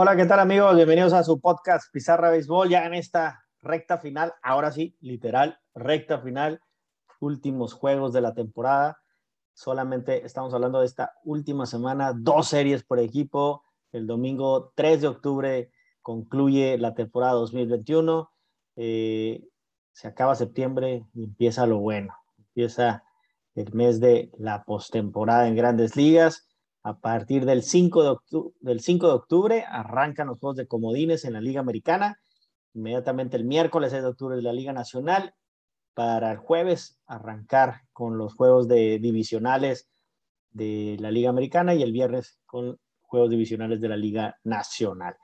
Hola, ¿qué tal amigos? Bienvenidos a su podcast Pizarra Béisbol, ya en esta recta final, ahora sí, literal, recta final, últimos juegos de la temporada. Solamente estamos hablando de esta última semana, dos series por equipo. El domingo 3 de octubre concluye la temporada 2021. Eh, se acaba septiembre y empieza lo bueno. Empieza el mes de la postemporada en grandes ligas. A partir del 5 de, octubre, del 5 de octubre arrancan los juegos de comodines en la Liga Americana. Inmediatamente el miércoles 6 de octubre de la Liga Nacional. Para el jueves arrancar con los juegos de divisionales de la Liga Americana y el viernes con juegos divisionales de la Liga Nacional.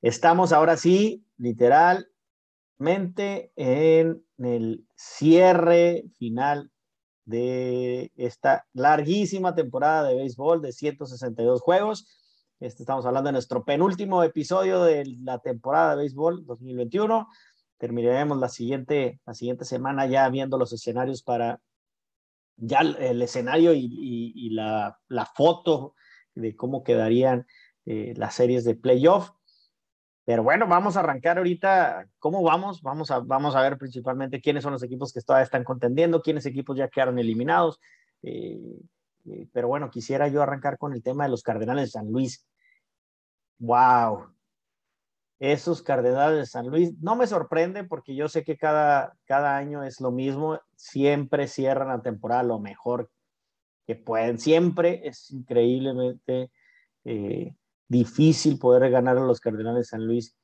Estamos ahora sí, literalmente, en el cierre final de esta larguísima temporada de béisbol de 162 juegos. Este, estamos hablando de nuestro penúltimo episodio de la temporada de béisbol 2021. Terminaremos la siguiente, la siguiente semana ya viendo los escenarios para ya el escenario y, la, foto de cómo quedarían eh, las series de playoff. Pero bueno, vamos a arrancar ahorita. ¿Cómo vamos? Vamos a, vamos a ver principalmente quiénes son los equipos que todavía están contendiendo, quiénes equipos ya quedaron eliminados. Eh, eh, pero bueno, quisiera yo arrancar con el tema de los Cardenales de San Luis. ¡Wow! Esos Cardenales de San Luis no me sorprende porque yo sé que cada, cada año es lo mismo. Siempre cierran la temporada lo mejor que pueden. Siempre es increíblemente. Eh, difícil poder ganar a los Cardenales de San Luis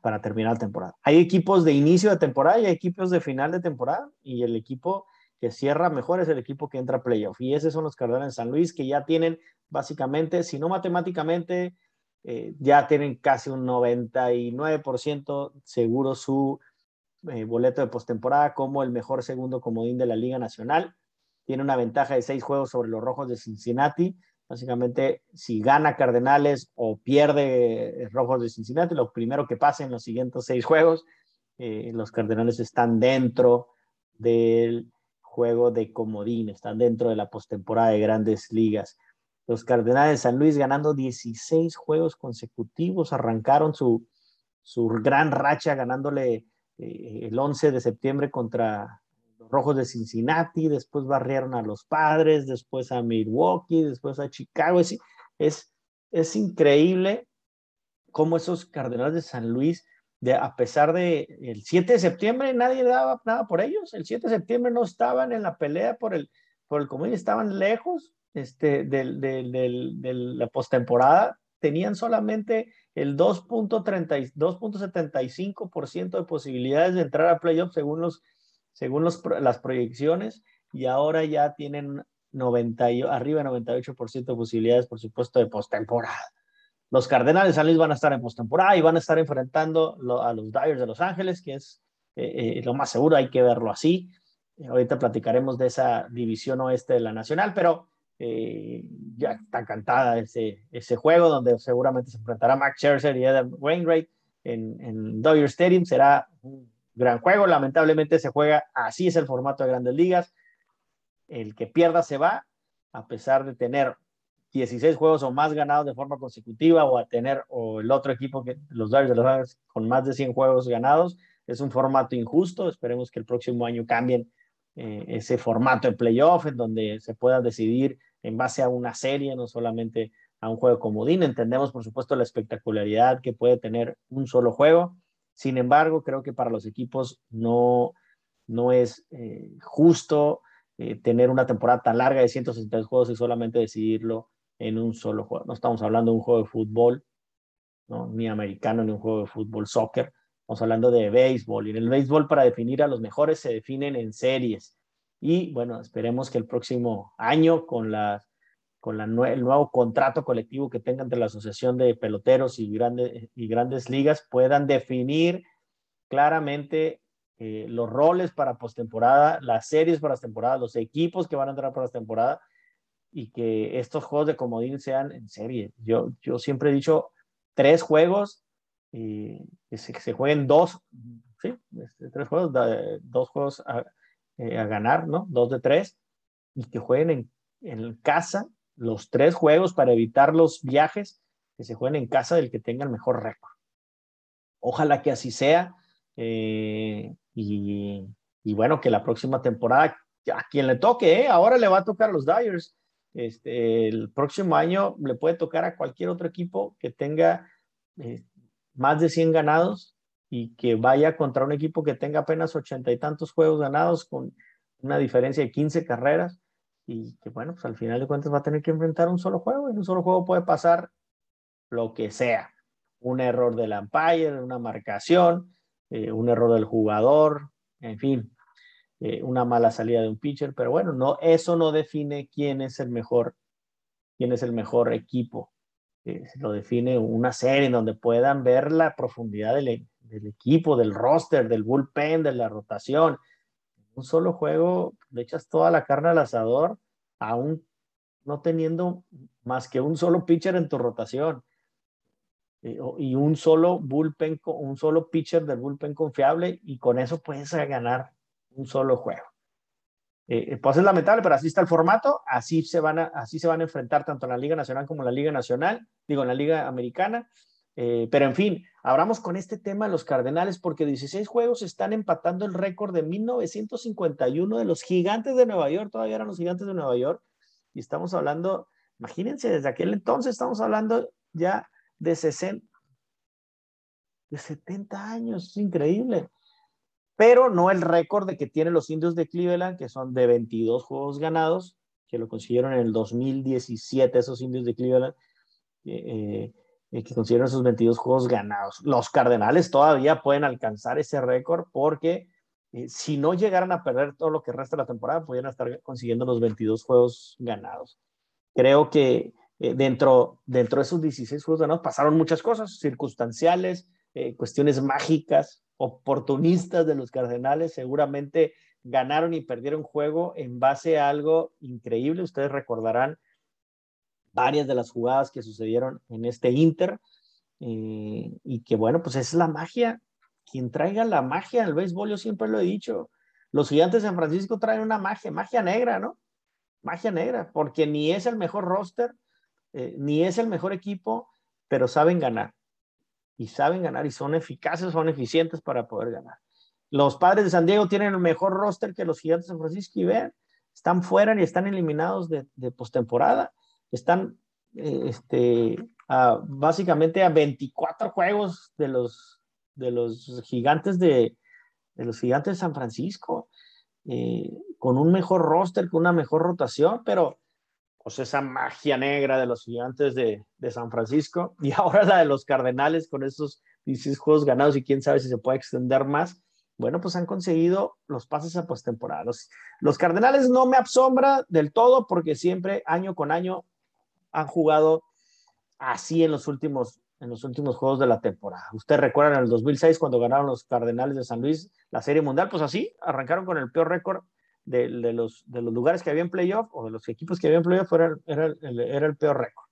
para terminar la temporada. Hay equipos de inicio de temporada y hay equipos de final de temporada y el equipo que cierra mejor es el equipo que entra a playoff. Y esos son los Cardenales de San Luis que ya tienen básicamente, si no matemáticamente, eh, ya tienen casi un 99% seguro su eh, boleto de postemporada como el mejor segundo comodín de la Liga Nacional. Tiene una ventaja de seis juegos sobre los Rojos de Cincinnati Básicamente, si gana Cardenales o pierde Rojos de Cincinnati, lo primero que pase en los siguientes seis juegos, eh, los Cardenales están dentro del juego de comodín, están dentro de la postemporada de grandes ligas. Los Cardenales de San Luis ganando 16 juegos consecutivos, arrancaron su, su gran racha ganándole eh, el 11 de septiembre contra Rojos de Cincinnati, después barrieron a los Padres, después a Milwaukee, después a Chicago. Es, es, es increíble cómo esos Cardenales de San Luis, de, a pesar de el 7 de septiembre, nadie daba nada por ellos. El 7 de septiembre no estaban en la pelea por el, por el común, estaban lejos este, del, de la postemporada. Tenían solamente el 2.75% de posibilidades de entrar a playoffs según los según las proyecciones, y ahora ya tienen 90, arriba de 98% de posibilidades, por supuesto, de postemporada. Los Cardenales de San Luis van a estar en postemporada y van a estar enfrentando a los Dyers de Los Ángeles, que es eh, eh, lo más seguro, hay que verlo así. Eh, ahorita platicaremos de esa división oeste de la Nacional, pero ya está cantada ese, ese juego donde seguramente se enfrentará Max Scherzer y Adam Wainwright en, en Dodger Stadium. Será un gran juego. Lamentablemente se juega, así es el formato de grandes ligas. El que pierda se va, a pesar de tener 16 juegos o más ganados de forma consecutiva o a tener o el otro equipo que los Dodgers de los Ángeles con más de 100 juegos ganados. Es un formato injusto. Esperemos que el próximo año cambien eh, ese formato de playoff en donde se pueda decidir en base a una serie, no solamente a un juego comodín. Entendemos, por supuesto, la espectacularidad que puede tener un solo juego, sin embargo, creo que para los equipos no, no es eh, justo eh, tener una temporada tan larga de 162 juegos y solamente decidirlo en un solo juego. No estamos hablando de un juego de fútbol, ¿no? ni americano, ni un juego de fútbol, soccer. Estamos hablando de béisbol. Y en el béisbol, para definir a los mejores, se definen en series. Y bueno, esperemos que el próximo año, con las con el nuevo contrato colectivo que tengan entre la Asociación de Peloteros y, grandes y grandes ligas, puedan definir claramente eh, los roles para postemporada, las series para temporada, los equipos que van a entrar para la temporada y que estos juegos de comodín sean en serie. Yo, yo siempre he dicho tres juegos, y que, se, jueguen dos, ¿sí? Este, tres juegos, dos juegos eh, a, ganar, ¿no? Dos de tres, y que jueguen en, en casa los tres juegos para evitar los viajes que se jueguen en casa del que tenga el mejor récord. Ojalá que así sea. Eh, y, bueno, que la próxima temporada, a quien le toque, ¿eh? ahora le va a tocar a los Dyers. Este, el próximo año le puede tocar a cualquier otro equipo que tenga eh, más de 100 ganados y que vaya contra un equipo que tenga apenas ochenta y tantos juegos ganados con una diferencia de 15 carreras y que bueno, pues al final de cuentas va a tener que enfrentar un solo juego y en un solo juego puede pasar lo que sea. Un error del umpire, una marcación, eh, un error del jugador, en fin, eh, una mala salida de un pitcher, pero bueno, no, eso no define quién es el mejor, quién es el mejor equipo. Eh, lo define una serie en donde puedan ver la profundidad del, del, equipo, del roster, del bullpen, de la rotación. Un solo juego, le echas toda la carne al asador, aún no teniendo más que un solo pitcher en tu rotación eh, y un solo bullpen, un solo pitcher del bullpen confiable y con eso puedes ganar un solo juego. Eh, pues es lamentable, pero así está el formato, así se, van a, así se van a enfrentar tanto en la Liga Nacional como en la Liga Nacional, digo, en la Liga Americana. Eh, pero en fin, abramos con este tema los Cardenales porque 16 juegos están empatando el récord de 1951 de los gigantes de Nueva York, todavía eran los gigantes de Nueva York, y estamos hablando, imagínense, desde aquel entonces estamos hablando ya de 60, de 70 años, es increíble. Pero no el récord de que tienen los indios de Cleveland, que son de 22 juegos ganados, que lo consiguieron en el 2017 esos indios de Cleveland, eh, eh, que consiguieron esos 22 juegos ganados. Los Cardenales todavía pueden alcanzar ese récord porque eh, si no llegaran a perder todo lo que resta de la temporada, podrían estar consiguiendo los 22 juegos ganados. Creo que dentro, dentro de esos 16 juegos ganados pasaron muchas cosas circunstanciales, cuestiones mágicas, oportunistas de los Cardenales seguramente ganaron y perdieron juego en base a algo increíble. Ustedes recordarán varias de las jugadas que sucedieron en este Inter eh, y que bueno, pues es la magia. Quien traiga la magia al béisbol, yo siempre lo he dicho. Los gigantes de San Francisco traen una magia, magia negra, ¿no? Magia negra, porque ni es el mejor roster, eh, ni es el mejor equipo, pero saben ganar y saben ganar y son eficaces, son eficientes para poder ganar. Los padres de San Diego tienen el mejor roster que los gigantes de San Francisco y vean, están fuera y están eliminados de, de postemporada. Están eh, este, básicamente a 24 juegos de los, de los gigantes de, de los gigantes de San Francisco, eh, con un mejor roster, con una mejor rotación, pero pues esa magia negra de los gigantes de, San Francisco y ahora la de los Cardenales con esos 16 juegos ganados y quién sabe si se puede extender más. Bueno, pues han conseguido los pases a postemporada. Los, Cardenales no me asombra del todo porque siempre, año con año, han jugado así en los últimos, en los últimos juegos de la temporada. Usted recuerda en el 2006 cuando ganaron los Cardenales de San Luis la Serie Mundial, pues así, arrancaron con el peor récord de, los, de los lugares que había en playoff o de los equipos que había en playoff era, era, el, era el peor récord.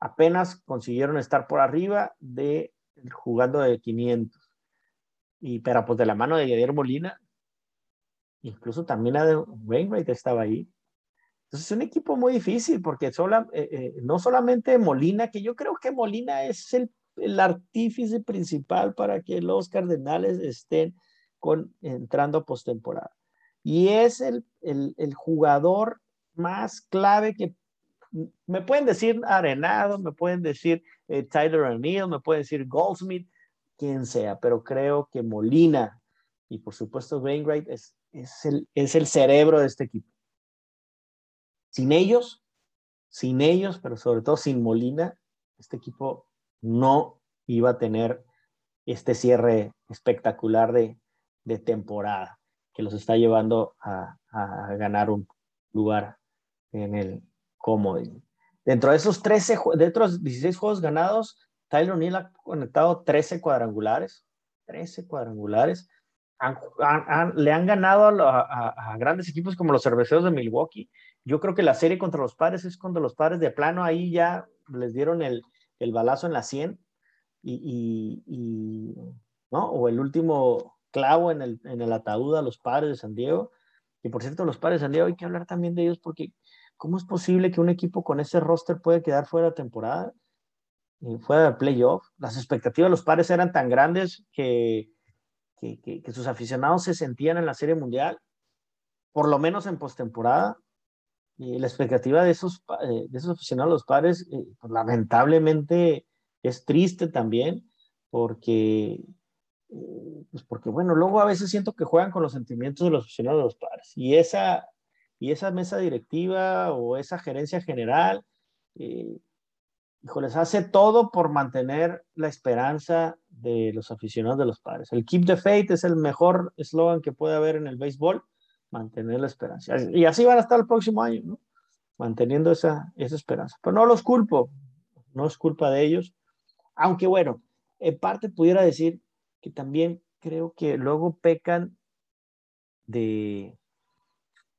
Apenas consiguieron estar por arriba de jugando de 500. Y pero pues de la mano de Yadier Molina, incluso también la de Wainwright estaba ahí. Entonces es un equipo muy difícil porque eh, eh, no solamente Molina, que yo creo que Molina es el, artífice principal para que los Cardenales estén con, entrando a postemporada y es el, jugador más clave que me pueden decir Arenado, me pueden decir eh, Tyler O'Neill, me pueden decir Goldsmith, quien sea, pero creo que Molina y por supuesto Wainwright es, el, es el cerebro de este equipo. Sin ellos, sin ellos, pero sobre todo sin Molina, este equipo no iba a tener este cierre espectacular de, temporada que los está llevando a, ganar un lugar en el comodín. Dentro de esos 13, dentro de 16 juegos ganados, Tyler O'Neill ha conectado 13 cuadrangulares, 13 cuadrangulares. le han ganado a, grandes equipos como los cerveceros de Milwaukee. Yo creo que la serie contra los padres es cuando los padres de plano ahí ya les dieron el, el balazo en la 100 y, ¿no? O el último clavo en el, en el ataúd a los padres de San Diego. Y por cierto, los padres de San Diego hay que hablar también de ellos porque ¿cómo es posible que un equipo con ese roster puede quedar fuera de temporada? fuera del playoff. Las expectativas de los padres eran tan grandes que, que, que, sus aficionados se sentían en la Serie Mundial, por lo menos en postemporada. Y la expectativa de esos, eh, de esos aficionados, los padres, eh, pues, lamentablemente es triste también, porque, pues porque, bueno, luego a veces siento que juegan con los sentimientos de los aficionados de los padres. Y esa, y esa mesa directiva o esa gerencia general, eh, híjoles, hace todo por mantener la esperanza de los aficionados de los padres. El Keep the Faith es el mejor eslogan que puede haber en el béisbol, mantener la esperanza. Y así van a estar el próximo año, ¿no? Manteniendo esa, esa esperanza. Pero no los culpo, no es culpa de ellos. Aunque bueno, en parte pudiera decir que también creo que luego pecan de,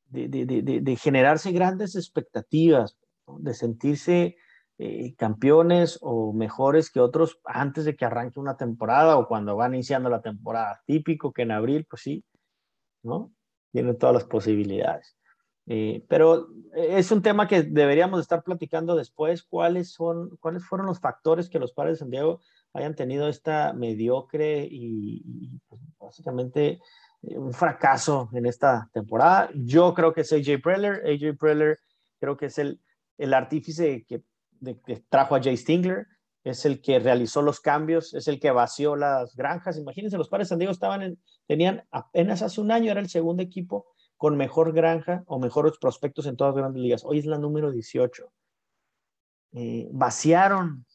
de, de, de generarse grandes expectativas, de sentirse eh, campeones o mejores que otros antes de que arranque una temporada o cuando van iniciando la temporada. Típico que en abril, pues sí, ¿no? Tiene todas las posibilidades. Eh, pero es un tema que deberíamos estar platicando después, cuáles, son, cuáles fueron los factores que los padres de San Diego hayan tenido esta mediocre y, pues, básicamente eh, un fracaso en esta temporada. Yo creo que es AJ Preller. AJ Preller creo que es el, el artífice que que trajo a Jay Stingler, es el que realizó los cambios, es el que vació las granjas. Imagínense, los padres de San Diego estaban en, tenían apenas hace un año, era el segundo equipo con mejor granja o mejores prospectos en todas las grandes ligas. Hoy es la número 18. Eh, vaciaron,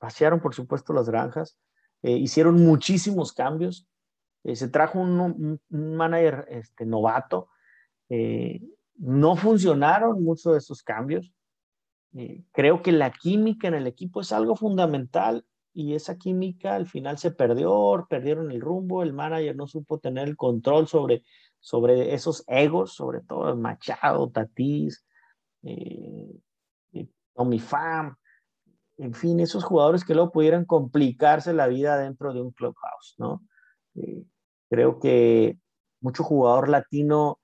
vaciaron por supuesto las granjas, eh, hicieron muchísimos cambios. Eh, se trajo un, manager este, novato. no funcionaron muchos de esos cambios. Creo que la química en el equipo es algo fundamental y esa química al final se perdió, perdieron el rumbo, el manager no supo tener el control sobre, sobre esos egos, sobre todo Machado, Tatís, eh, Tommy Pham, en fin, esos jugadores que luego pudieran complicarse la vida dentro de un clubhouse, ¿no? Eh, creo que mucho jugador latino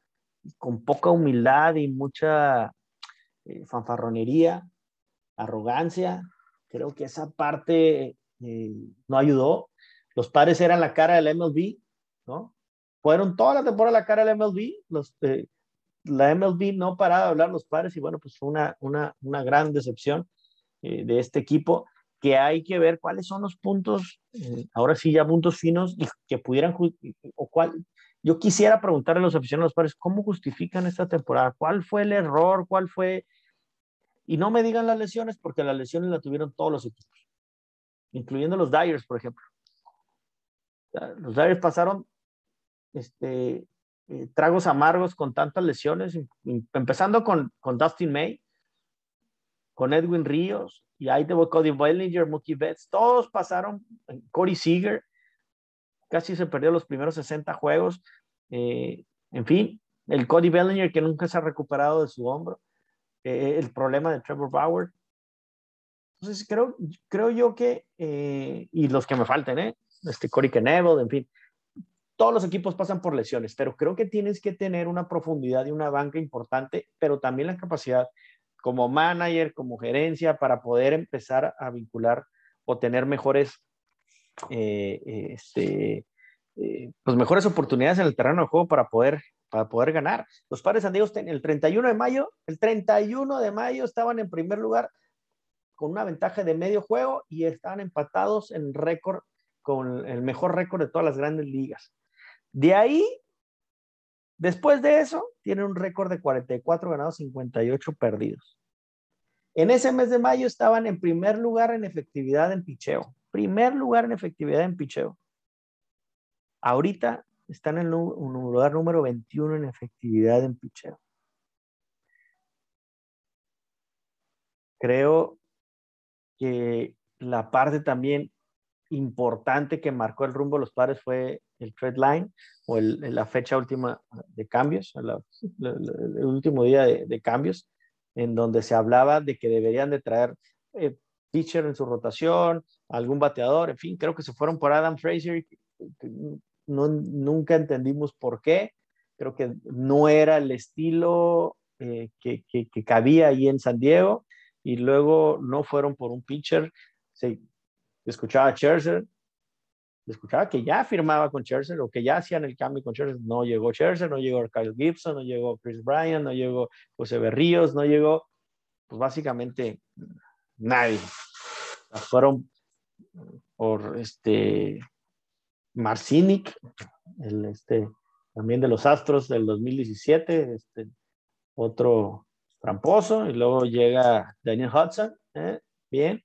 con poca humildad y mucha eh, fanfarronería, arrogancia. Creo que esa parte eh, no ayudó. Los padres eran la cara del MLB, ¿no? Fueron toda la temporada la cara del MLB. Los, eh, la MLB no paraba de hablar los padres y bueno, pues fue una, una, una gran decepción de este equipo que hay que ver cuáles son los puntos, ahora sí ya puntos finos y que pudieran, o cuál, yo quisiera preguntarle a los aficionados, los padres, ¿cómo justifican esta temporada? ¿Cuál fue el error? ¿Cuál fue y no me digan las lesiones porque las lesiones las tuvieron todos los equipos, incluyendo los Dyers, por ejemplo. Los Dyers pasaron este, eh, tragos amargos con tantas lesiones, empezando con, con Dustin May, con Edwin Ríos, y ahí te Cody Bellinger, Mookie Betts, todos pasaron, Corey Seager, casi se perdió los primeros 60 juegos, eh, en fin, el Cody Bellinger que nunca se ha recuperado de su hombro. Eh, el problema de Trevor Bauer. Entonces, creo, creo yo que, eh, y los que me falten, ¿eh? Este Corey Knebel, en fin, todos los equipos pasan por lesiones, pero creo que tienes que tener una profundidad y una banca importante, pero también la capacidad como manager, como gerencia, para poder empezar a vincular o tener mejores, eh, este, pues mejores oportunidades en el terreno de juego para poder para poder ganar. Los padres San Diego el 31 de mayo, el 31 de mayo estaban en primer lugar con una ventaja de medio juego y estaban empatados en récord con el mejor récord de todas las grandes ligas. De ahí, después de eso, tienen un récord de 44 ganados, 58 perdidos. En ese mes de mayo estaban en primer lugar en efectividad en picheo. Primer lugar en efectividad en picheo. Ahorita están en el lugar número 21 en efectividad en picheo. Creo que la parte también importante que marcó el rumbo de los padres fue el trade line o la fecha última de cambios, el último día de, cambios, en donde se hablaba de que deberían de traer eh, pitcher en su rotación, algún bateador, en fin, creo que se fueron por Adam Fraser, no, nunca entendimos por qué. Creo que no era el estilo eh, que, que, cabía ahí en San Diego y luego no fueron por un pitcher. sí, escuchaba a Scherzer, escuchaba que ya firmaba con Scherzer o que ya hacían el cambio con Scherzer. No llegó Scherzer, no llegó Kyle Gibson, no llegó Chris Bryan, no llegó José Berríos, no llegó, pues básicamente nadie. fueron por este Marcinic, el este también de los Astros del 2017, este otro tramposo, y luego llega Daniel Hudson, ¿eh? bien,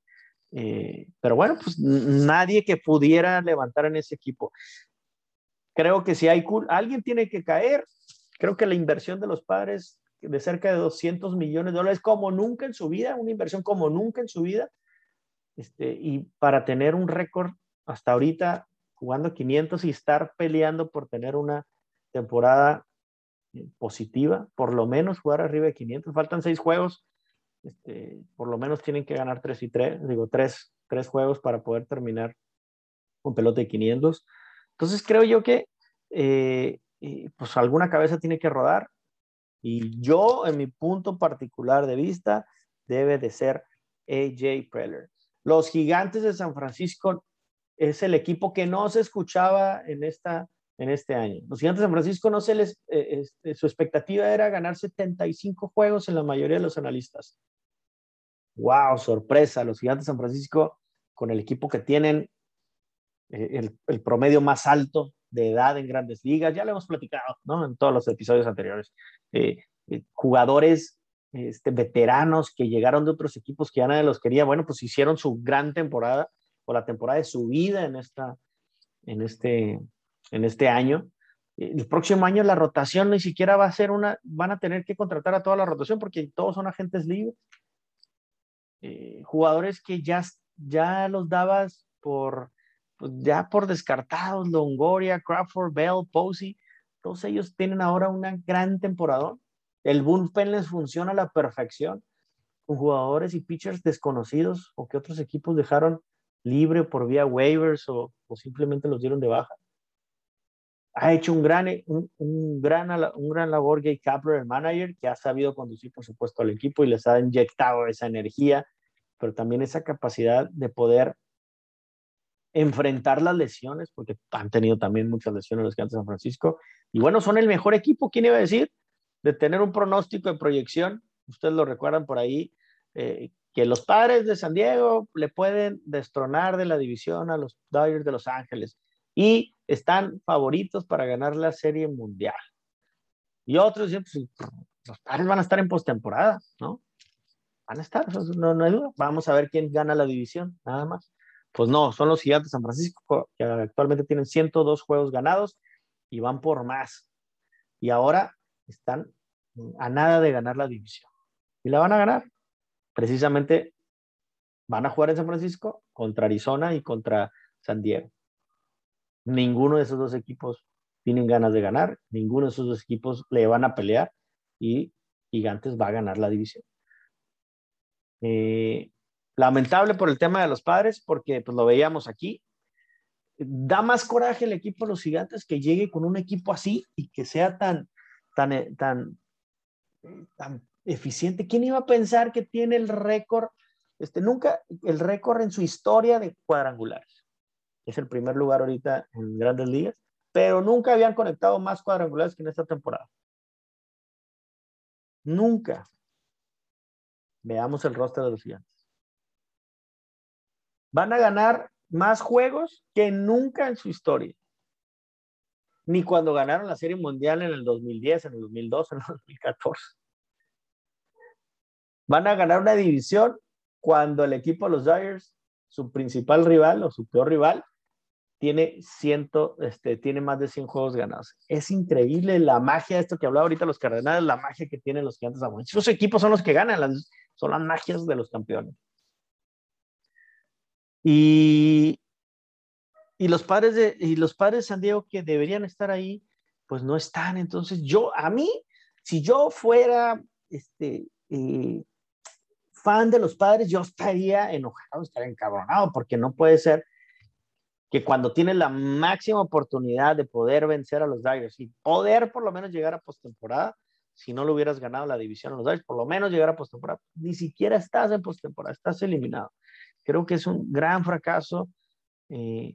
eh, pero bueno, pues nadie que pudiera levantar en ese equipo. Creo que si hay alguien tiene que caer, creo que la inversión de los padres de cerca de 200 millones de dólares, como nunca en su vida, una inversión como nunca en su vida, este, y para tener un récord hasta ahorita jugando 500 y estar peleando por tener una temporada eh, positiva, por lo menos jugar arriba de 500, faltan seis juegos, este, por lo menos tienen que ganar tres y tres, digo, tres, tres juegos para poder terminar con pelota de 500. Entonces creo yo que eh, pues alguna cabeza tiene que rodar y yo, en mi punto particular de vista, debe de ser AJ Preller. Los gigantes de San Francisco es el equipo que no se escuchaba en, esta, en este año. Los gigantes de San Francisco no se les, eh, este, su expectativa era ganar 75 juegos en la mayoría de los analistas wow, sorpresa, los gigantes de San Francisco con el equipo que tienen eh, el, promedio más alto de edad en grandes ligas, ya lo hemos platicado, ¿no? En todos los episodios anteriores. Eh, eh, jugadores este, veteranos que llegaron de otros equipos que ya nadie los quería, bueno, pues hicieron su gran temporada o la temporada de su vida en, esta, en, este, en este año. El próximo año la rotación ni siquiera va a ser una, van a tener que contratar a toda la rotación porque todos son agentes libres. Eh, jugadores que ya, ya los dabas por, pues, ya por descartados, Longoria, Crawford, Bell, Posey, todos ellos tienen ahora una gran temporada. El bullpen les funciona a la perfección con jugadores y pitchers desconocidos o que otros equipos dejaron libre por vía waivers o, simplemente los dieron de baja. Ha hecho un gran, un gran, un gran labor Gay Kapler, el manager, que ha sabido conducir, por supuesto, al equipo y les ha inyectado esa energía pero también esa capacidad de poder enfrentar las lesiones, porque han tenido también muchas lesiones los gigantes de San Francisco. Y bueno, son el mejor equipo, ¿quién iba a decir? De tener un pronóstico de proyección. Ustedes lo recuerdan por ahí, eh, que los padres de San Diego le pueden destronar de la división a los Dodgers de Los Ángeles y están favoritos para ganar la Serie Mundial. Y otros dicen, pues, los padres van a estar en postemporada, ¿no? van a estar, no, no hay duda. Vamos a ver quién gana la división, nada más. Pues no, son los gigantes de San Francisco que actualmente tienen 102 juegos ganados y van por más. Y ahora están a nada de ganar la división. Y la van a ganar. Precisamente van a jugar en San Francisco contra Arizona y contra San Diego. Ninguno de esos dos equipos tienen ganas de ganar, ninguno de esos dos equipos le van a pelear y Gigantes va a ganar la división. Eh, lamentable por el tema de los padres, porque pues lo veíamos aquí. Da más coraje el equipo de los gigantes que llegue con un equipo así y que sea tan, tan, eh, tan, tan eficiente. ¿Quién iba a pensar que tiene el récord, este, nunca, el récord en su historia de cuadrangulares? Es el primer lugar ahorita en grandes ligas, pero nunca habían conectado más cuadrangulares que en esta temporada. Nunca. Veamos el rostro de los gigantes. Van a ganar más juegos que nunca en su historia. Ni cuando ganaron la Serie Mundial en el 2010, en el 2012, en el 2014. Van a ganar una división cuando el equipo de los Dodgers, su principal rival o su peor rival, tiene, ciento, este, tiene más de 100 juegos ganados. Es increíble la magia, esto que hablaba ahorita los Cardenales, la magia que tienen los gigantes. Esos equipos son los que ganan, son las magias de los campeones. Y, y, los padres de, y los padres de San Diego que deberían estar ahí, pues no están. Entonces yo, a mí, si yo fuera este, eh, fan de los padres, yo estaría enojado, estaría encabronado, porque no puede ser que cuando tienes la máxima oportunidad de poder vencer a los Dodgers y poder por lo menos llegar a postemporada, si no lo hubieras ganado la división a los Dodgers, por lo menos llegar a postemporada, ni siquiera estás en postemporada, estás eliminado. Creo que es un gran fracaso eh,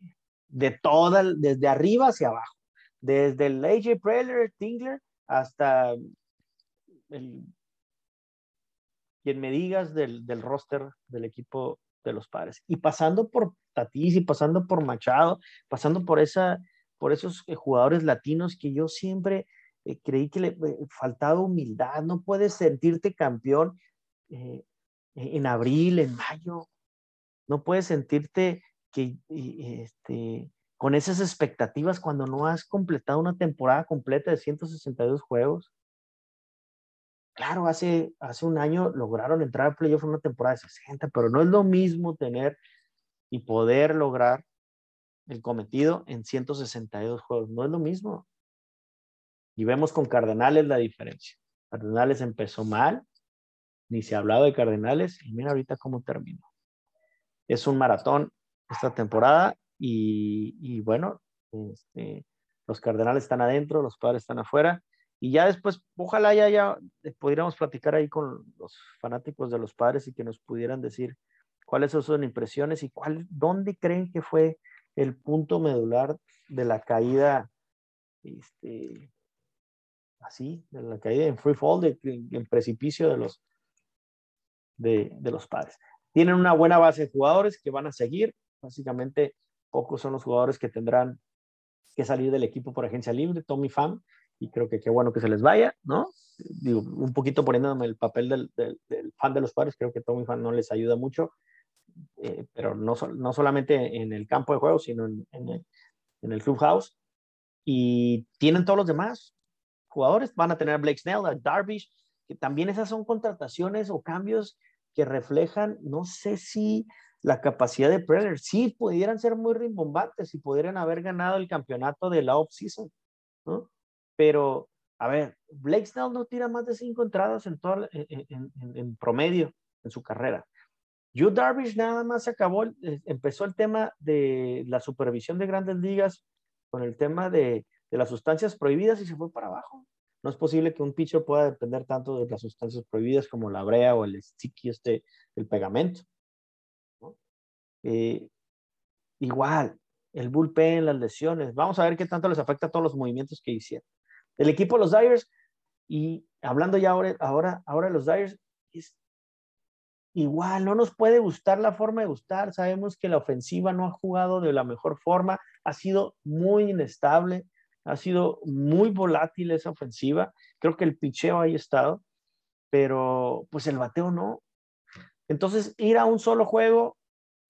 de toda, desde arriba hacia abajo. Desde el AJ Preller, Tingler, hasta el, quien me digas del, del roster del equipo de los padres. Y pasando por Tatis y pasando por Machado, pasando por, esa, por esos eh, jugadores latinos que yo siempre eh, creí que le eh, faltaba humildad. No puedes sentirte campeón en abril, en mayo. No puedes sentirte que, este, con esas expectativas cuando no has completado una temporada completa de 162 juegos. Claro, hace, hace un año lograron entrar al playoff en una temporada de 60, pero no es lo mismo tener y poder lograr el cometido en 162 juegos. No es lo mismo. Y vemos con Cardenales la diferencia. Cardenales empezó mal, ni se ha hablado de Cardenales, y mira ahorita cómo terminó. Es un maratón esta temporada y, bueno, este, los Cardenales están adentro, los padres están afuera y ya después, ojalá ya, ya pudiéramos platicar ahí con los fanáticos de los padres y que nos pudieran decir cuáles son sus impresiones y cuál, dónde creen que fue el punto medular de la caída, este, así, de la caída en free fall, de, en precipicio de los, de, de los padres. Tienen una buena base de jugadores que van a seguir, básicamente pocos son los jugadores que tendrán que salir del equipo por agencia libre. Tommy Pham y creo que qué bueno que se les vaya, ¿no? Digo, un poquito poniéndome el papel del, del, fan de los padres, creo que Tommy Fan no les ayuda mucho, eh, pero no, no solamente en el campo de juego, sino en, en, el, en, el, clubhouse. Y tienen todos los demás jugadores, van a tener a Blake Snell, a Darvish, que también esas son contrataciones o cambios que reflejan, no sé si la capacidad de Predator, sí pudieran ser muy rimbombantes y pudieran haber ganado el campeonato de la off-season, ¿no? Pero, a ver, Blake Snell no tira más de cinco entradas en, todo, en, promedio en su carrera. Yu Darvish nada más acabó, eh, empezó el tema de la supervisión de grandes ligas con el tema de, de, las sustancias prohibidas y se fue para abajo. No es posible que un pitcher pueda depender tanto de las sustancias prohibidas como la brea o el sticky, este, el pegamento. Eh, igual, el bullpen, las lesiones. Vamos a ver qué tanto les afecta a todos los movimientos que hicieron. El equipo de los Dyers, y hablando ya ahora, ahora, ahora los Dyers, es igual, no nos puede gustar la forma de gustar. Sabemos que la ofensiva no ha jugado de la mejor forma, ha sido muy inestable, ha sido muy volátil esa ofensiva. Creo que el picheo ahí ha estado, pero pues el bateo no. Entonces, ir a un solo juego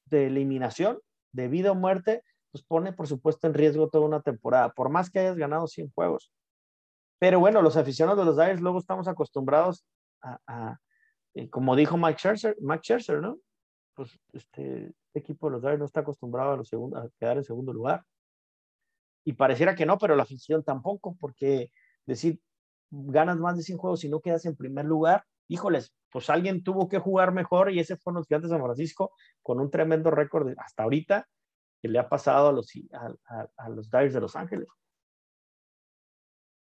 de eliminación, de vida o muerte, pues pone, por supuesto, en riesgo toda una temporada, por más que hayas ganado 100 juegos. Pero bueno, los aficionados de los Dyers luego estamos acostumbrados a, eh, como dijo Mike Scherzer, Mike Scherzer, ¿no? Pues este, este equipo de los Dyers no está acostumbrado a, los a quedar en segundo lugar. Y pareciera que no, pero la afición tampoco, porque decir, ganas más de 100 juegos y no quedas en primer lugar, híjoles, pues alguien tuvo que jugar mejor y ese fueron los gigantes de San Francisco con un tremendo récord hasta ahorita que le ha pasado a los, a, a los Dyers de Los Ángeles.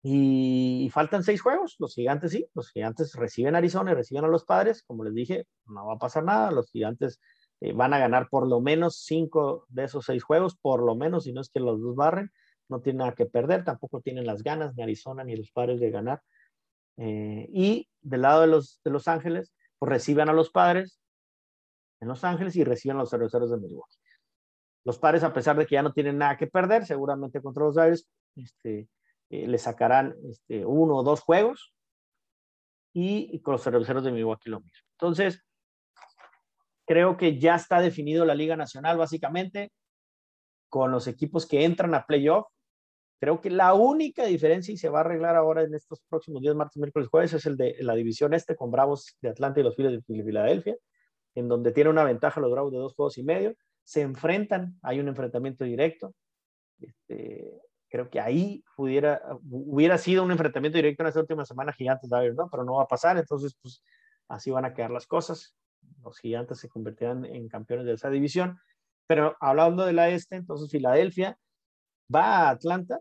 Y, faltan seis juegos. Los gigantes sí, los gigantes reciben a Arizona y reciben a los padres. Como les dije, no va a pasar nada. Los gigantes eh, van a ganar por lo menos cinco de esos seis juegos, por lo menos, si no es que los dos barren. No tienen nada que perder, tampoco tienen las ganas, ni Arizona ni los padres de ganar. Eh, y del lado de los, de los Ángeles, pues reciben a los padres en Los Ángeles y reciben a los cerveceros de Milwaukee. Los padres, a pesar de que ya no tienen nada que perder, seguramente contra los Aires, este, eh, le sacarán este, uno o dos juegos y, con los cerveceros de Milwaukee lo mismo. Entonces, creo que ya está definido la Liga Nacional básicamente con los equipos que entran a playoff. Creo que la única diferencia y se va a arreglar ahora en estos próximos días, martes, miércoles, jueves, es el de la división este con Bravos de Atlanta y los Phillies de Filadelfia, en donde tiene una ventaja los Bravos de dos juegos y medio. Se enfrentan, hay un enfrentamiento directo. Este, creo que ahí pudiera, hubiera sido un enfrentamiento directo en esta última semana Gigantes Dyers, ¿no? Pero no va a pasar, entonces pues así van a quedar las cosas. Los Gigantes se convertirán en campeones de esa división. Pero hablando de la este, entonces Filadelfia va a Atlanta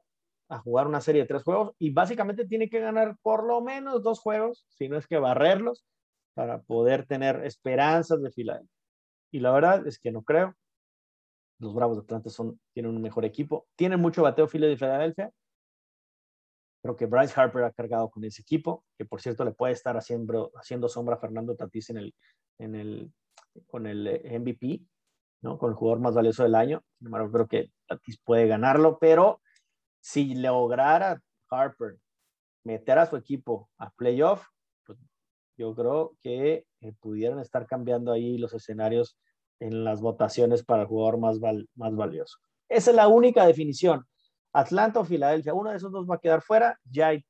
a jugar una serie de tres juegos y básicamente tiene que ganar por lo menos dos juegos, si no es que barrerlos, para poder tener esperanzas de Filadelfia. Y la verdad es que no creo. Los Bravos de Atlanta tienen un mejor equipo. Tienen mucho bateo filo de Filadelfia. Creo que Bryce Harper ha cargado con ese equipo, que por cierto le puede estar haciendo, sombra a Fernando Tatis en el, con el eh, MVP, ¿no? con el jugador más valioso del año. Embargo, creo que Tatis puede ganarlo, pero si lograra Harper meter a su equipo a playoff, pues yo creo que eh, pudieran estar cambiando ahí los escenarios en las votaciones para el jugador más, más valioso. Esa es la única definición. Atlanta o Filadelfia, uno de esos dos va a quedar fuera. Ya hay,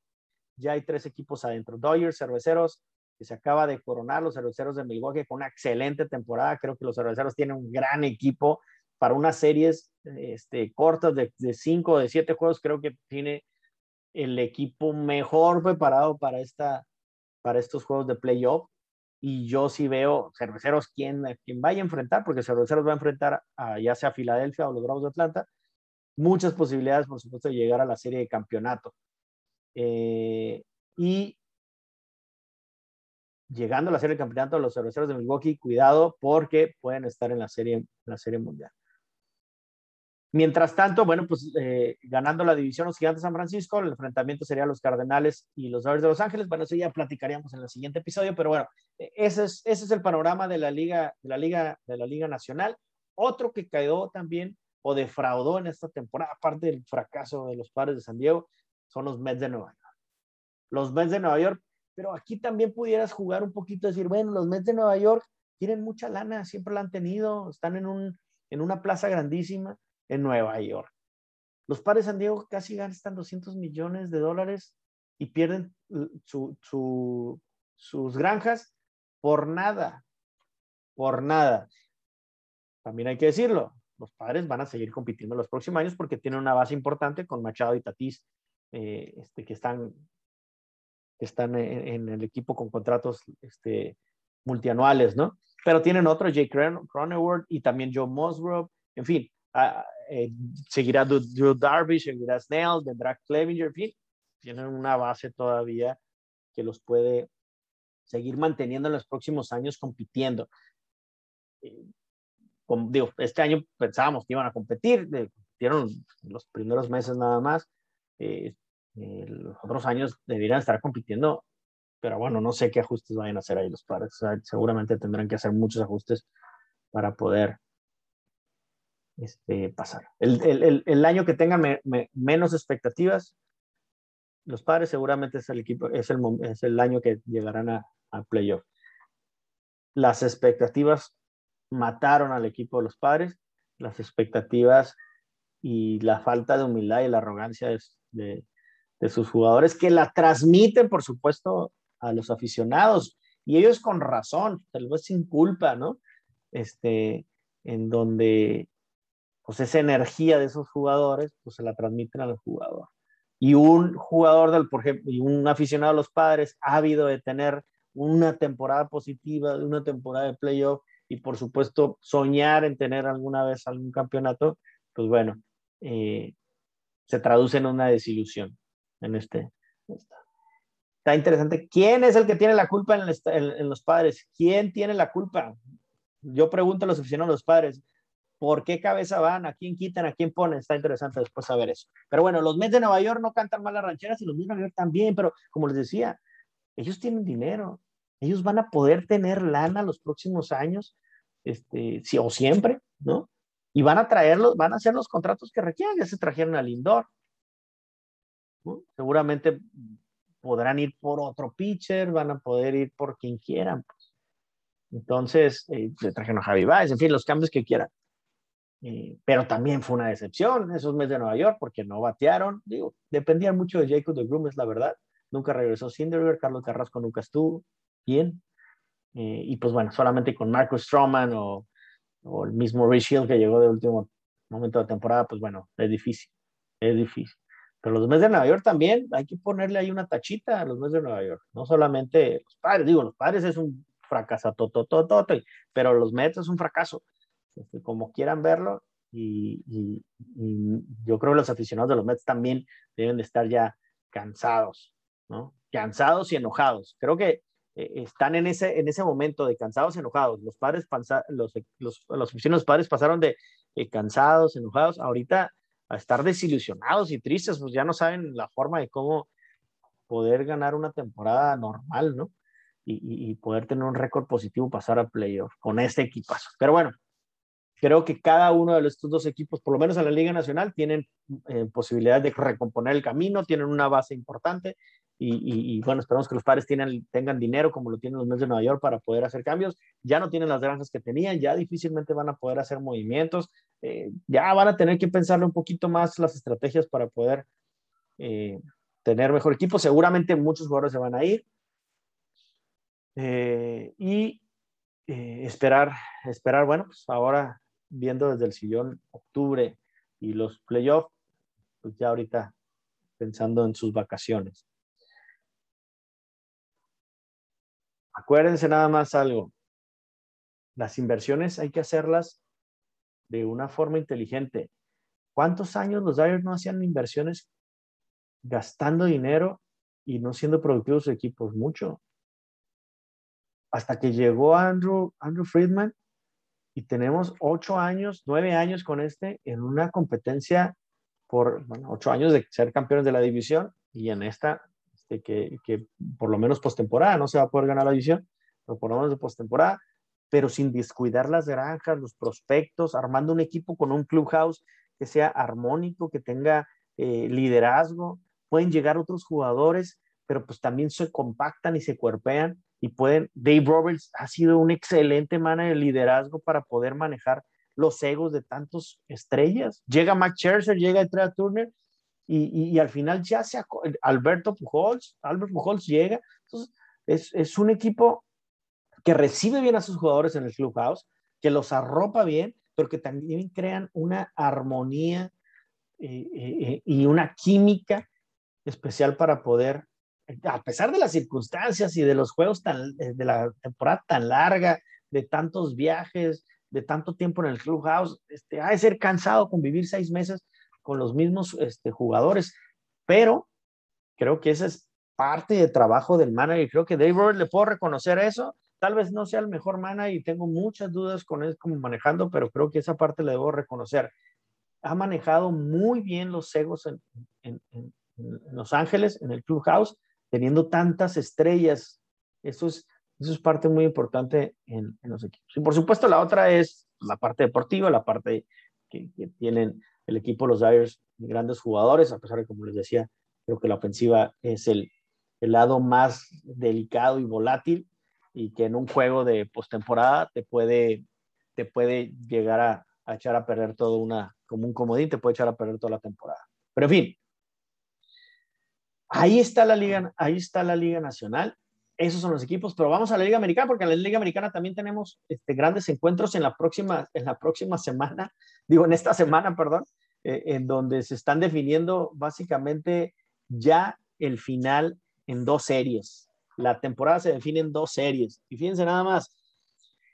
ya hay tres equipos adentro. Dodgers, Cerveceros, que se acaba de coronar, los Cerveceros de Milwaukee con una excelente temporada. Creo que los Cerveceros tienen un gran equipo para unas series este, cortas de, de cinco o de siete juegos. Creo que tiene el equipo mejor preparado para, esta, para estos juegos de playoff. Y yo sí veo Cerveceros quien, vaya a enfrentar, porque Cerveceros va a enfrentar a ya sea Filadelfia o los Bravos de Atlanta. Muchas posibilidades, por supuesto, de llegar a la serie de campeonato. Eh, y llegando a la serie de campeonato, los cerveceros de Milwaukee, cuidado porque pueden estar en la serie, en la serie mundial. Mientras tanto, bueno, pues eh, ganando la división los Gigantes de San Francisco, el enfrentamiento sería los Cardenales y los Dodgers de Los Ángeles. Bueno, eso ya platicaríamos en el siguiente episodio, pero bueno, e, ese es, ese es el panorama de la Liga, de la Liga, de la Liga Nacional. Otro que quedó también o defraudó en esta temporada, aparte del fracaso de los padres de San Diego, son los Mets de Nueva York. Los Mets de Nueva York, pero aquí también pudieras jugar un poquito, decir, bueno, los Mets de Nueva York tienen mucha lana, siempre la han tenido, están en, un, en una plaza grandísima en Nueva York. Los padres de San Diego casi gastan 200 millones de dólares y pierden sus granjas por nada, por nada. También hay que decirlo, los padres van a seguir compitiendo los próximos años porque tienen una base importante con Machado y Tatís, eh, este, que están, están en, el equipo con contratos este, multianuales, ¿no? Pero tienen otro, Jake Cronenworth y también Joe Musgrove, en fin, eh, seguirá Drew Darvish, seguirá Snell, vendrá Clevinger, en fin, tienen una base todavía que los puede seguir manteniendo en los próximos años compitiendo. Eh, digo, este año pensábamos que iban a competir, compitieron los primeros meses nada más, eh, los otros años deberían estar compitiendo, pero bueno, no sé qué ajustes vayan a hacer ahí los padres, seguramente tendrán que hacer muchos ajustes para poder este, pasar. El, el, el, año que tengan menos expectativas, los padres seguramente es el equipo, es el, es el año que llegarán a, a playoff. Las expectativas mataron al equipo de los padres, las expectativas y la falta de humildad y la arrogancia de, de, de sus jugadores que la transmiten, por supuesto, a los aficionados y ellos con razón, tal vez sin culpa, ¿no? Este, en donde pues esa energía de esos jugadores, pues se la transmiten al jugador. Y un jugador del, por ejemplo, y un aficionado a los padres ávido de tener una temporada positiva, de una temporada de playoff y por supuesto soñar en tener alguna vez algún campeonato, pues bueno, eh, se traduce en una desilusión en este. Está interesante. ¿Quién es el que tiene la culpa en, en los padres? ¿Quién tiene la culpa? Yo pregunto a los aficionados a los padres, por qué cabeza van, a quién quitan, a quién ponen. Está interesante después saber eso. Pero bueno, los Mets de Nueva York no cantan mal las rancheras y los Mets de Nueva York también, pero como les decía, ellos tienen dinero. Ellos van a poder tener lana los próximos años, este, o siempre, ¿no? Y van a traerlos, van a hacer los contratos que requieran. Ya se trajeron al Lindor. Seguramente podrán ir por otro pitcher, van a poder ir por quien quieran. Pues. Entonces, eh, se trajeron a Javi Baez, en fin, los cambios que quieran. Eh, pero también fue una decepción esos meses de Nueva York porque no batearon. Digo, dependían mucho de Jacob de Groom, es la verdad. Nunca regresó Sinderberg, Carlos Carrasco nunca estuvo bien. Eh, y pues bueno, solamente con Marcus Stroman o, o, el mismo Rich Hill que llegó de último momento de temporada, pues bueno, es difícil, es difícil. Pero los meses de Nueva York también hay que ponerle ahí una tachita a los meses de Nueva York. No solamente los padres, digo, los padres es un fracaso, pero los Mets es un fracaso. Este, como quieran verlo. Y, yo creo que los aficionados de los Mets también deben de estar ya cansados, ¿no? Cansados y enojados. Creo que eh, están en ese, en ese momento de cansados, enojados. Los padres, los, los, los padres pasaron de cansados, enojados, ahorita a estar desilusionados y tristes, pues ya no saben la forma de cómo poder ganar una temporada normal, ¿no? Y, poder tener un récord positivo, pasar a playoff con este equipazo. Pero bueno, creo que cada uno de estos dos equipos, por lo menos en la Liga Nacional, tienen eh, posibilidad de recomponer el camino, tienen una base importante y, bueno, esperamos que los padres tengan dinero como lo tienen los Mets de Nueva York para poder hacer cambios. Ya no tienen las granjas que tenían, ya difícilmente van a poder hacer movimientos, eh, ya van a tener que pensarle un poquito más las estrategias para poder eh, tener mejor equipo. Seguramente muchos jugadores se van a ir. Eh, y esperar, esperar, bueno, pues ahora viendo desde el sillón octubre y los playoffs, pues ya ahorita pensando en sus vacaciones. Acuérdense nada más algo. Las inversiones hay que hacerlas de una forma inteligente. ¿Cuántos años los Dyers no hacían inversiones gastando dinero y no siendo productivos equipos? Mucho. Hasta que llegó Andrew, Andrew Friedman y tenemos ocho años, nueve años con este en una competencia por, bueno, ocho años de ser campeones de la división y en esta este, que, por lo menos postemporada no se va a poder ganar la división, pero por lo menos de postemporada, pero sin descuidar las granjas, los prospectos, armando un equipo con un clubhouse que sea armónico, que tenga eh, liderazgo. Pueden llegar otros jugadores, pero pues también se compactan y se cuerpean y pueden. Dave Roberts ha sido un excelente manager de liderazgo para poder manejar los egos de tantos estrellas. Llega Matt Scherzer, llega Trey Turner y, al final ya se Alberto Pujols, Albert Pujols llega. Entonces, es, es, un equipo que recibe bien a sus jugadores en el clubhouse, que los arropa bien, pero que también crean una armonía eh, eh, eh, y una química especial para poder, a pesar de las circunstancias y de los juegos tan, de la temporada tan larga, de tantos viajes, de tanto tiempo en el clubhouse, este, ha de ser cansado convivir seis meses, con los mismos este, jugadores, pero creo que esa es parte de trabajo del manager. Creo que Dave Roberts le puedo reconocer eso. Tal vez no sea el mejor manager y tengo muchas dudas con él como manejando, pero creo que esa parte le debo reconocer. Ha manejado muy bien los egos en, en, Los Ángeles, en el Clubhouse, teniendo tantas estrellas. Eso es, eso es parte muy importante en, los equipos. Y por supuesto, la otra es la parte deportiva, la parte que, tienen el equipo los Dyers, grandes jugadores, a pesar de, como les decía, creo que la ofensiva es el, el lado más delicado y volátil y que en un juego de postemporada te puede, te puede llegar a, a, echar a perder todo una, como un comodín, te puede echar a perder toda la temporada. Pero en fin, ahí está la liga, ahí está la liga nacional esos son los equipos, pero vamos a la Liga Americana porque en la Liga Americana también tenemos este, grandes encuentros en la próxima, en la próxima semana, digo, en esta semana, perdón, eh, en donde se están definiendo básicamente ya el final en dos series. La temporada se define en dos series. Y fíjense nada más,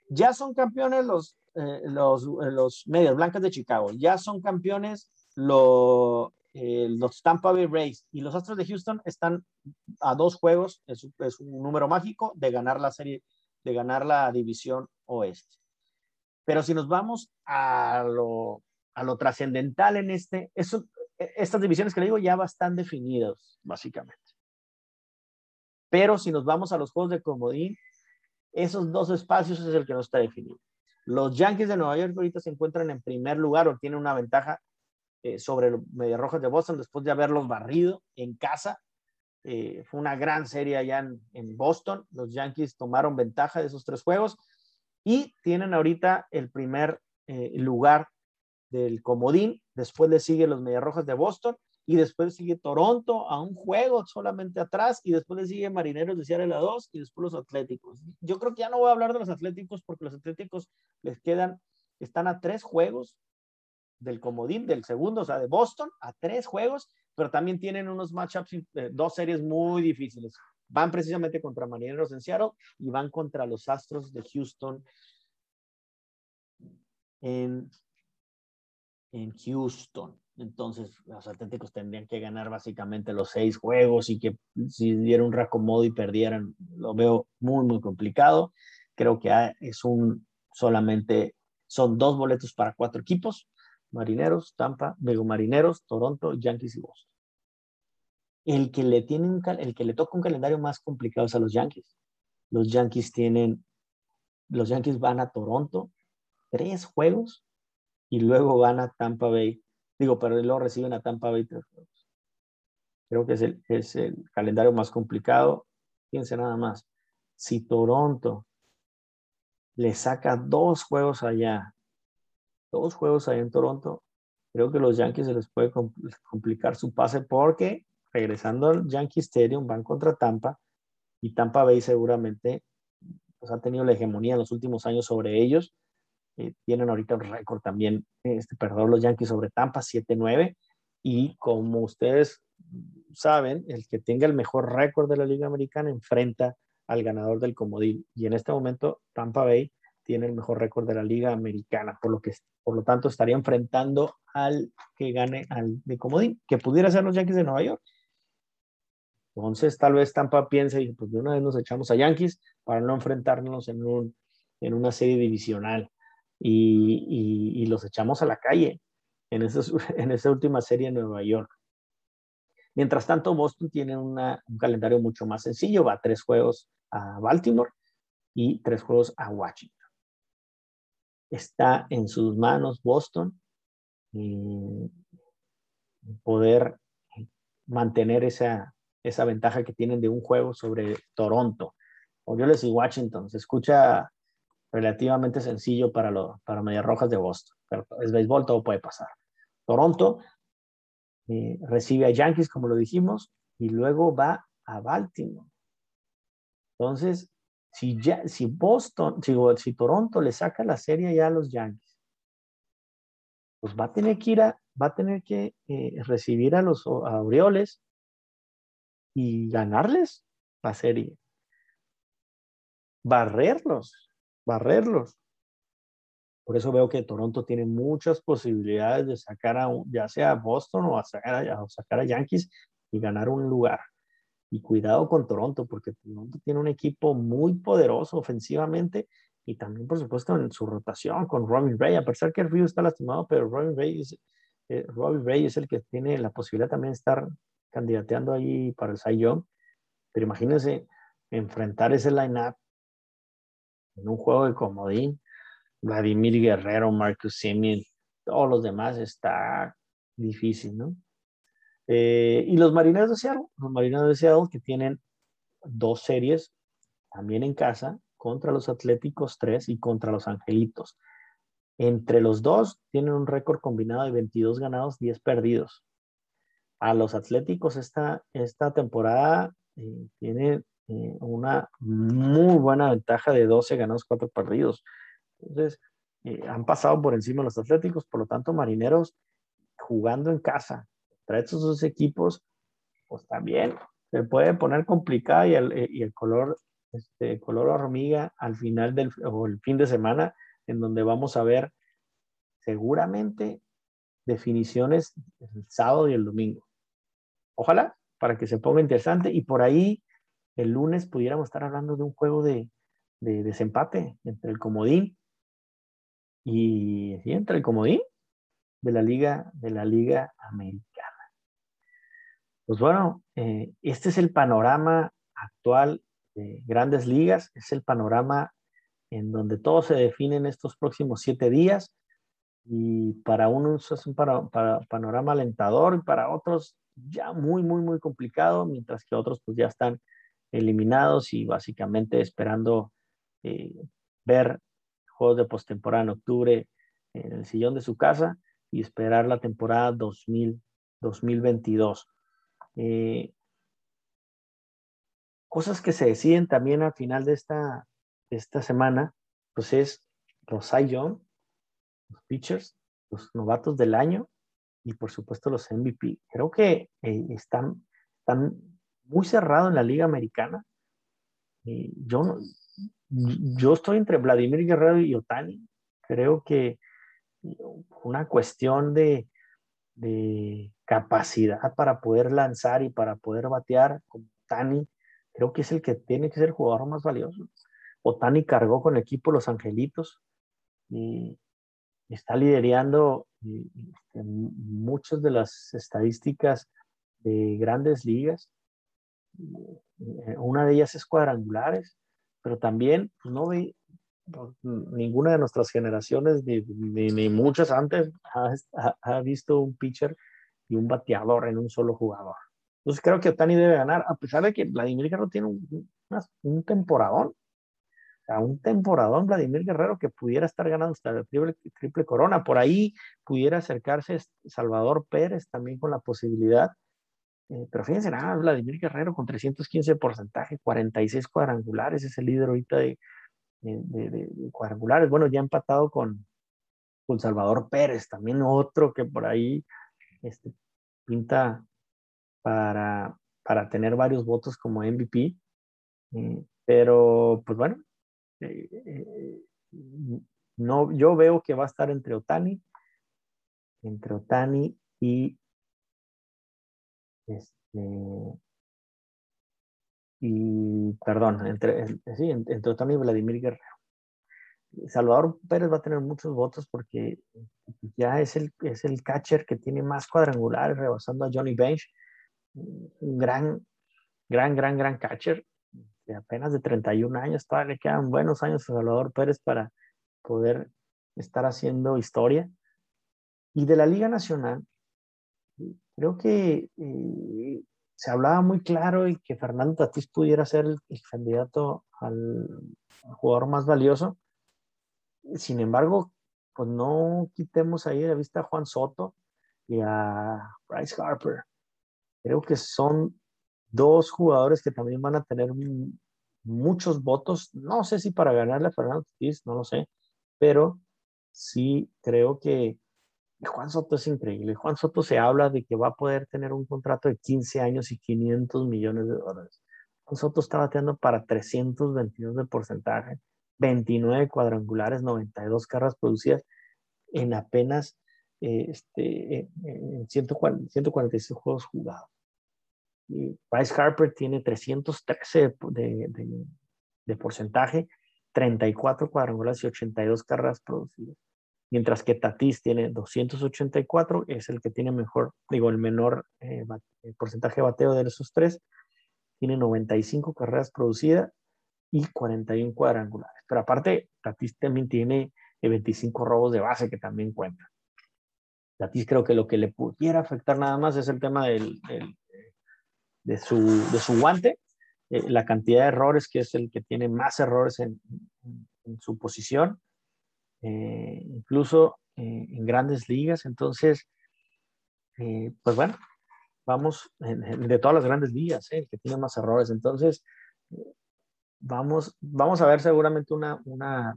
ya son campeones los, eh, los, eh, los Medias Blancas de Chicago, ya son campeones los, los Tampa Bay Rays y los Astros de Houston están a dos juegos, es, un número mágico, de ganar la serie, de ganar la división oeste. Pero si nos vamos a lo, a lo trascendental en este, eso, estas divisiones que le digo ya están definidas, básicamente. Pero si nos vamos a los juegos de comodín, esos dos espacios es el que no está definido. Los Yankees de Nueva York ahorita se encuentran en primer lugar o tienen una ventaja eh, sobre los Medias Rojas de Boston después de haberlos barrido en casa. Eh, fue una gran serie allá en, Boston. Los Yankees tomaron ventaja de esos tres juegos y tienen ahorita el primer eh, lugar del comodín. Después le sigue los Medias Rojas de Boston y después sigue Toronto a un juego solamente atrás y después le sigue Marineros de Seattle a dos y después los Atléticos. Yo creo que ya no voy a hablar de los Atléticos porque los Atléticos les quedan, están a tres juegos del comodín del segundo, o sea, de Boston a tres juegos, pero también tienen unos matchups, eh, dos series muy difíciles. Van precisamente contra Marineros en Seattle y van contra los Astros de Houston en, en Houston. Entonces, los Atléticos tendrían que ganar básicamente los seis juegos y que si diera un racomodo y perdieran, lo veo muy, muy complicado. Creo que es un solamente, son dos boletos para cuatro equipos, Marineros, Tampa, digo Marineros, Toronto, Yankees y Boston. El que le, tiene un, el que le toca un calendario más complicado es a los Yankees. Los Yankees tienen, los Yankees van a Toronto, tres juegos, y luego van a Tampa Bay Digo, pero luego reciben a Tampa Bay tres juegos. Creo que es el, es el calendario más complicado. Fíjense nada más. Si Toronto le saca dos juegos allá, dos juegos allá en Toronto, creo que los Yankees se les puede complicar su pase porque regresando al Yankee Stadium van contra Tampa y Tampa Bay seguramente pues, ha tenido la hegemonía en los últimos años sobre ellos eh, tienen ahorita un récord también, este, perdón, los Yankees sobre Tampa, 7-9. Y como ustedes saben, el que tenga el mejor récord de la Liga Americana enfrenta al ganador del comodín. Y en este momento, Tampa Bay tiene el mejor récord de la Liga Americana, por lo que por lo tanto estaría enfrentando al que gane al de comodín, que pudiera ser los Yankees de Nueva York. Entonces, tal vez Tampa piense, y pues de una vez nos echamos a Yankees para no enfrentarnos en, un, en una serie divisional y, los echamos a la calle en, en esa última serie en Nueva York. Mientras tanto, Boston tiene un calendario mucho más sencillo, va tres juegos a Baltimore y tres juegos a Washington. Está en sus manos Boston eh, poder mantener esa, esa ventaja que tienen de un juego sobre Toronto. O yo les digo Washington, se escucha relativamente sencillo para, lo, para Medias Rojas de Boston. Pero es béisbol, todo puede pasar. Toronto eh, recibe a Yankees, como lo dijimos, y luego va a Baltimore. Entonces, si, ya, si Boston, si, Toronto le saca la serie ya a los Yankees, pues va a tener que ir a, va a tener que eh, recibir a los a Orioles y ganarles la serie. Barrerlos barrerlos. Por eso veo que Toronto tiene muchas posibilidades de sacar a, ya sea a Boston o a sacar a, sacar a Yankees y ganar un lugar. Y cuidado con Toronto, porque Toronto tiene un equipo muy poderoso ofensivamente y también, por supuesto, en su rotación con Robin Ray. A pesar que el está lastimado, pero Robin Ray es, eh, es el que tiene la posibilidad también de estar candidateando ahí para el Cy Young. Pero imagínense enfrentar ese line-up en un juego de comodín, Vladimir Guerrero, Marcus Simeon, todos los demás está difícil, ¿no? Eh, y los marineros de Seattle, los marineros de Seattle que tienen dos series también en casa contra los Atléticos 3 y contra los Angelitos. Entre los dos tienen un récord combinado de 22 ganados, 10 perdidos. A los Atléticos esta, esta temporada eh, tiene eh, una muy buena ventaja de 12 ganados, 4 perdidos. Entonces, eh, han pasado por encima los Atléticos, por lo tanto, Marineros jugando en casa trae estos dos equipos, pues también se puede poner complicada y el, eh, el color, este, color hormiga al final del o el fin de semana, en donde vamos a ver seguramente definiciones el sábado y el domingo. Ojalá para que se ponga interesante y por ahí el lunes pudiéramos estar hablando de un juego de, desempate entre el comodín y entre el comodín de la liga de la liga americana. Pues bueno, eh, este es el panorama actual de grandes ligas, es el panorama en donde todo se define en estos próximos siete días y para unos es un panorama alentador y para otros ya muy, muy, muy complicado, mientras que otros pues ya están eliminados y básicamente esperando eh, ver juegos de postemporada en octubre en el sillón de su casa y esperar la temporada 2000, 2022. Eh, cosas que se deciden también al final de esta, esta semana, pues es los Young, los pitchers, los novatos del año y por supuesto los MVP. Creo que eh, están, están muy cerrado en la Liga Americana. yo, yo estoy entre Vladimir Guerrero y Otani. Creo que una cuestión de capacidad para poder lanzar y para poder batear, como Tani, creo que es el que tiene que ser el jugador más valioso. Otani cargó con el equipo Los Angelitos y está liderando este, muchas de las estadísticas de grandes ligas. Eh, una de ellas es cuadrangulares, pero también pues, no vi pues, ninguna de nuestras generaciones, ni, ni, muchas antes, ha, ha, visto un pitcher y un bateador en un solo jugador. Entonces creo que Otani debe ganar, a pesar de que Vladimir Guerrero tiene un, un temporadón. O sea, un temporadón Vladimir Guerrero que pudiera estar ganando hasta la triple, triple corona. Por ahí pudiera acercarse Salvador Pérez también con la posibilidad eh, pero fíjense nada, Vladimir Guerrero con 315 porcentaje, 46 cuadrangulares, es el líder ahorita de, de, cuadrangulares. Bueno, ya empatado con, con Salvador Pérez, también otro que por ahí este, pinta para, para tener varios votos como MVP. Eh, pero, pues bueno, eh, no, yo veo que va a estar entre Otani, entre Otani y este, y perdón, entre, sí, entre Otani y Vladimir Guerrero. Salvador Pérez va a tener muchos votos porque ya es el, es el catcher que tiene más cuadrangulares, rebasando a Johnny Bench, un gran, gran, gran, gran catcher, de apenas de 31 años, todavía le quedan buenos años a Salvador Pérez para poder estar haciendo historia. Y de la Liga Nacional, creo que eh, se hablaba muy claro y que Fernando Tatís pudiera ser el, candidato al, jugador más valioso. Sin embargo, pues no quitemos ahí de vista a Juan Soto y a Bryce Harper. Creo que son dos jugadores que también van a tener muchos votos. No sé si para ganarle a Fernando Tatís, no lo sé, pero sí creo que Juan Soto es increíble. Juan Soto se habla de que va a poder tener un contrato de 15 años y 500 millones de dólares. Juan Soto está bateando para 322 de porcentaje, 29 cuadrangulares, 92 carras producidas en apenas eh, este, 146 juegos jugados. Y Bryce Harper tiene 313 de, porcentaje, 34 cuadrangulares y 82 carras producidas mientras que Tatis tiene 284, es el que tiene mejor, digo, el menor eh, porcentaje de bateo de esos tres, tiene 95 carreras producidas y 41 cuadrangulares. Pero aparte, Tatis también tiene 25 eh, robos de base que también cuentan. Tatis creo que lo que le pudiera afectar nada más es el tema del, de, su, de, su, guante, eh, la cantidad de errores, que es el que tiene más errores en, en su posición eh, incluso eh, en grandes ligas. Entonces, eh, pues bueno, vamos de todas las grandes ligas, el que tiene más errores. Entonces, vamos, vamos a ver seguramente una, una,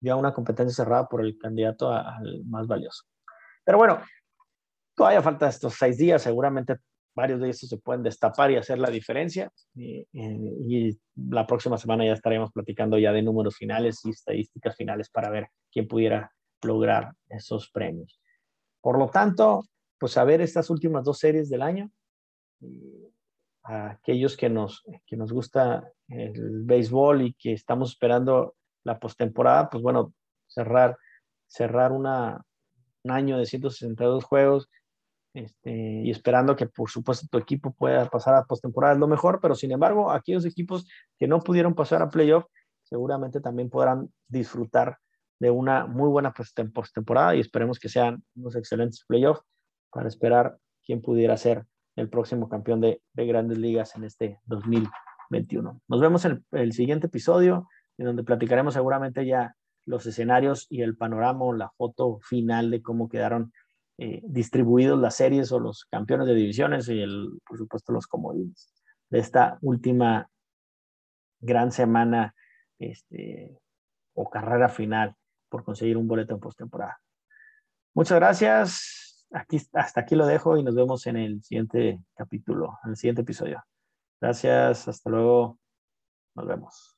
ya una competencia cerrada por el candidato al más valioso. Pero bueno, todavía falta estos seis días, seguramente varios de estos se pueden destapar y hacer la diferencia. Y, la próxima semana ya estaremos platicando ya de números finales y estadísticas finales para ver quién pudiera lograr esos premios. Por lo tanto, pues a ver estas últimas dos series del año, a aquellos que nos, que nos gusta el béisbol y que estamos esperando la postemporada, pues bueno, cerrar, cerrar una, un año de 162 juegos este, y esperando que por supuesto tu equipo pueda pasar a postemporada. Es lo mejor, pero sin embargo, aquellos equipos que no pudieron pasar a playoff seguramente también podrán disfrutar de una muy buena postemporada y esperemos que sean unos excelentes playoffs para esperar quién pudiera ser el próximo campeón de, de grandes ligas en este 2021. Nos vemos en el, siguiente episodio en donde platicaremos seguramente ya los escenarios y el panorama la foto final de cómo quedaron eh, distribuidos las series o los campeones de divisiones y, el, por supuesto, los comodines de esta última gran semana este, o carrera final por conseguir un boleto en postemporada. Muchas gracias. Aquí, hasta aquí lo dejo y nos vemos en el siguiente capítulo, en el siguiente episodio. Gracias, hasta luego. Nos vemos.